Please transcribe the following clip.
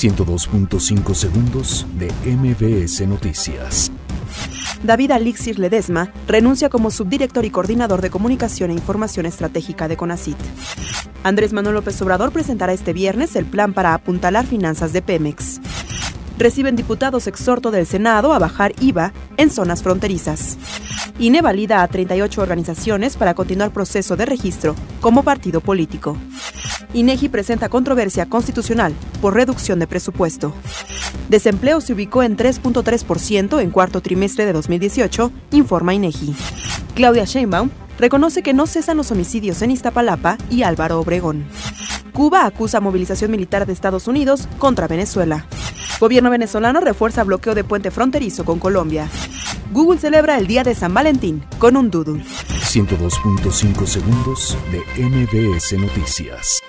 102.5 segundos de MBS Noticias. David Alixir Ledesma renuncia como subdirector y coordinador de comunicación e información estratégica de CONACIT. Andrés Manuel López Obrador presentará este viernes el plan para apuntalar finanzas de Pemex. Reciben diputados exhorto del Senado a bajar IVA en zonas fronterizas. INE valida a 38 organizaciones para continuar proceso de registro como partido político. INEGI presenta controversia constitucional por reducción de presupuesto. Desempleo se ubicó en 3.3% en cuarto trimestre de 2018, informa INEGI. Claudia Sheinbaum reconoce que no cesan los homicidios en Iztapalapa y Álvaro Obregón. Cuba acusa movilización militar de Estados Unidos contra Venezuela. Gobierno venezolano refuerza bloqueo de puente fronterizo con Colombia. Google celebra el Día de San Valentín con un doodle. 102.5 segundos de MBS Noticias.